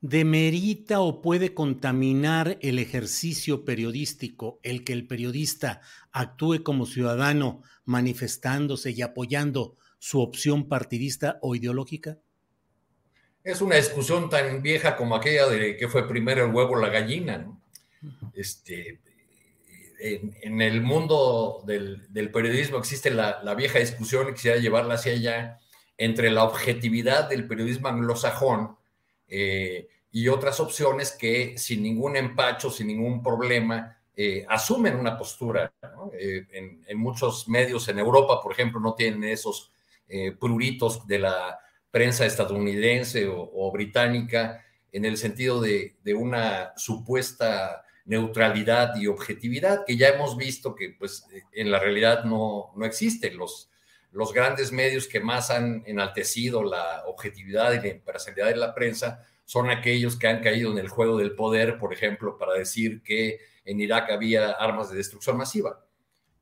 demerita o puede contaminar el ejercicio periodístico, el que el periodista actúe como ciudadano manifestándose y apoyando su opción partidista o ideológica? Es una discusión tan vieja como aquella de que fue primero el huevo o la gallina. ¿no? Este, en, en, el mundo del, del periodismo existe la, la, vieja discusión y quisiera llevarla hacia allá entre la objetividad del periodismo anglosajón eh, y otras opciones que sin ningún empacho, sin ningún problema, eh, asumen una postura. Eh, en, muchos medios en Europa, por ejemplo, no tienen esos pruritos de la prensa estadounidense o, británica en el sentido de, de, una supuesta neutralidad y objetividad que ya hemos visto que pues en la realidad no, no existe. Los, los grandes medios que más han enaltecido la objetividad y la imparcialidad de la prensa son aquellos que han caído en el juego del poder, por ejemplo, para decir que en Irak había armas de destrucción masiva.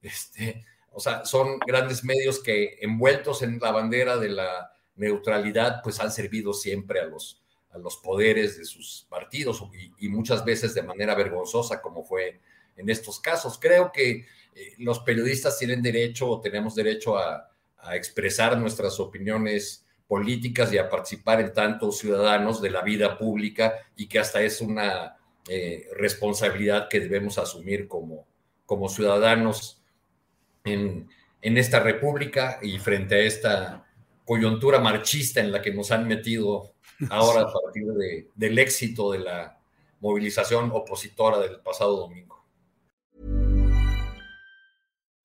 Este, o sea, son grandes medios que envueltos en la bandera de la neutralidad, pues han servido siempre a los, a los poderes de sus partidos y, muchas veces de manera vergonzosa, como fue en estos casos. Creo que eh, los periodistas tienen derecho o tenemos derecho a, a expresar nuestras opiniones políticas y a participar en tantos ciudadanos de la vida pública y que hasta es una eh, responsabilidad que debemos asumir como, como ciudadanos en, en, esta república y frente a esta coyuntura marchista en la que nos han metido ahora a partir de, del éxito de la movilización opositora del pasado domingo.